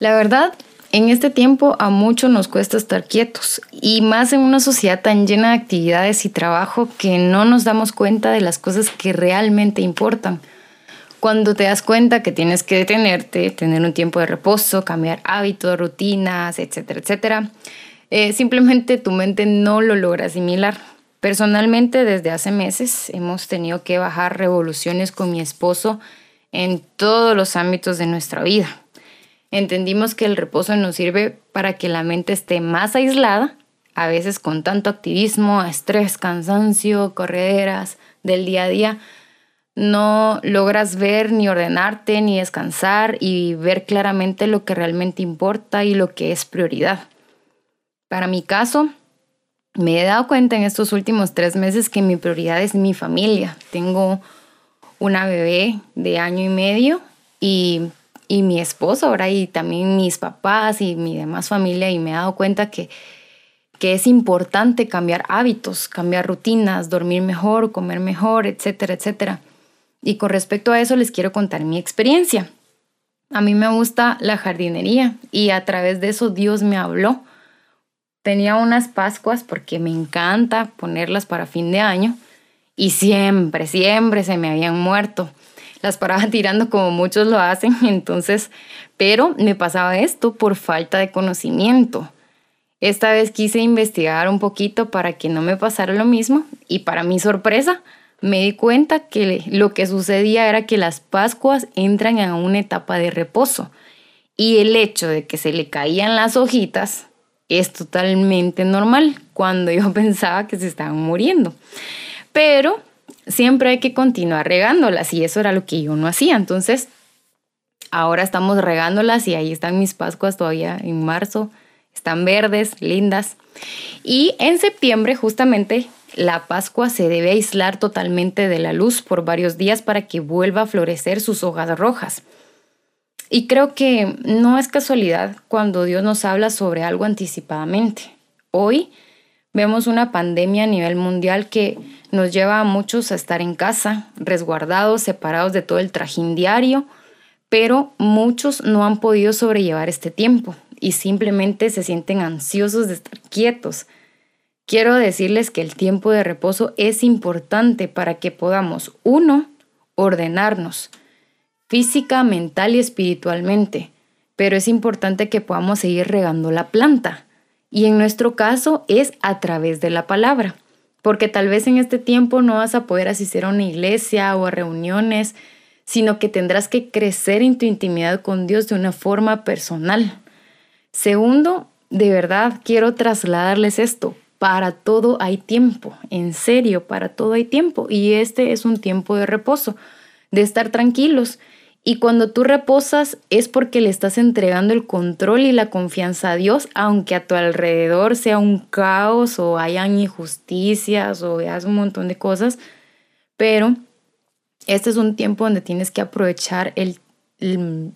La verdad, en este tiempo a muchos nos cuesta estar quietos y más en una sociedad tan llena de actividades y trabajo que no nos damos cuenta de las cosas que realmente importan. Cuando te das cuenta que tienes que detenerte, tener un tiempo de reposo, cambiar hábitos, rutinas, etcétera, etcétera, eh, simplemente tu mente no lo logra asimilar. Personalmente, desde hace meses hemos tenido que bajar revoluciones con mi esposo en todos los ámbitos de nuestra vida entendimos que el reposo nos sirve para que la mente esté más aislada, a veces con tanto activismo, estrés, cansancio, correderas del día a día. No logras ver ni ordenarte ni descansar y ver claramente lo que realmente importa y lo que es prioridad. Para mi caso, me he dado cuenta en estos últimos tres meses que mi prioridad es mi familia. Tengo una bebé de año y medio y y mi esposo ahora y también mis papás y mi demás familia y me he dado cuenta que, que es importante cambiar hábitos, cambiar rutinas, dormir mejor, comer mejor, etcétera, etcétera. Y con respecto a eso les quiero contar mi experiencia. A mí me gusta la jardinería y a través de eso Dios me habló. Tenía unas Pascuas porque me encanta ponerlas para fin de año y siempre, siempre se me habían muerto las paraba tirando como muchos lo hacen, entonces, pero me pasaba esto por falta de conocimiento. Esta vez quise investigar un poquito para que no me pasara lo mismo y para mi sorpresa me di cuenta que lo que sucedía era que las Pascuas entran en una etapa de reposo y el hecho de que se le caían las hojitas es totalmente normal cuando yo pensaba que se estaban muriendo. Pero siempre hay que continuar regándolas y eso era lo que yo no hacía. Entonces, ahora estamos regándolas y ahí están mis Pascuas todavía en marzo. Están verdes, lindas. Y en septiembre justamente la Pascua se debe aislar totalmente de la luz por varios días para que vuelva a florecer sus hojas rojas. Y creo que no es casualidad cuando Dios nos habla sobre algo anticipadamente. Hoy vemos una pandemia a nivel mundial que nos lleva a muchos a estar en casa, resguardados, separados de todo el trajín diario, pero muchos no han podido sobrellevar este tiempo y simplemente se sienten ansiosos de estar quietos. Quiero decirles que el tiempo de reposo es importante para que podamos, uno, ordenarnos física, mental y espiritualmente, pero es importante que podamos seguir regando la planta. Y en nuestro caso es a través de la palabra porque tal vez en este tiempo no vas a poder asistir a una iglesia o a reuniones, sino que tendrás que crecer en tu intimidad con Dios de una forma personal. Segundo, de verdad quiero trasladarles esto. Para todo hay tiempo, en serio, para todo hay tiempo. Y este es un tiempo de reposo, de estar tranquilos y cuando tú reposas es porque le estás entregando el control y la confianza a Dios, aunque a tu alrededor sea un caos o hayan injusticias o veas un montón de cosas. Pero este es un tiempo donde tienes que aprovechar el, el,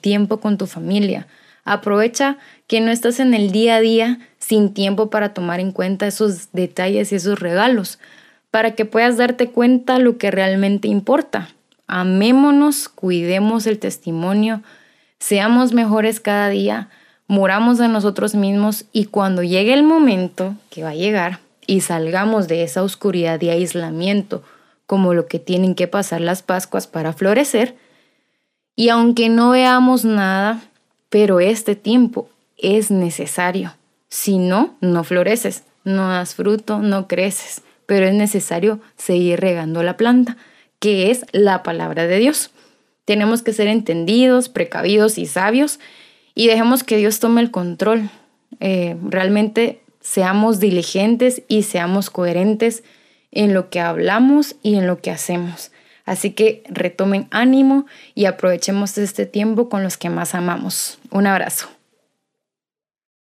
tiempo con tu familia. Aprovecha que no estás en el día a día sin tiempo para tomar en cuenta esos detalles y esos regalos, para que puedas darte cuenta lo que realmente importa amémonos, cuidemos el testimonio, seamos mejores cada día, moramos de nosotros mismos y cuando llegue el momento que va a llegar y salgamos de esa oscuridad de aislamiento, como lo que tienen que pasar las Pascuas para florecer, y aunque no veamos nada, pero este tiempo es necesario. Si no, no floreces, no das fruto, no creces, pero es necesario seguir regando la planta que es la palabra de Dios. Tenemos que ser entendidos, precavidos y sabios y dejemos que Dios tome el control. Eh, realmente seamos diligentes y seamos coherentes en lo que hablamos y en lo que hacemos. Así que retomen ánimo y aprovechemos este tiempo con los que más amamos. Un abrazo.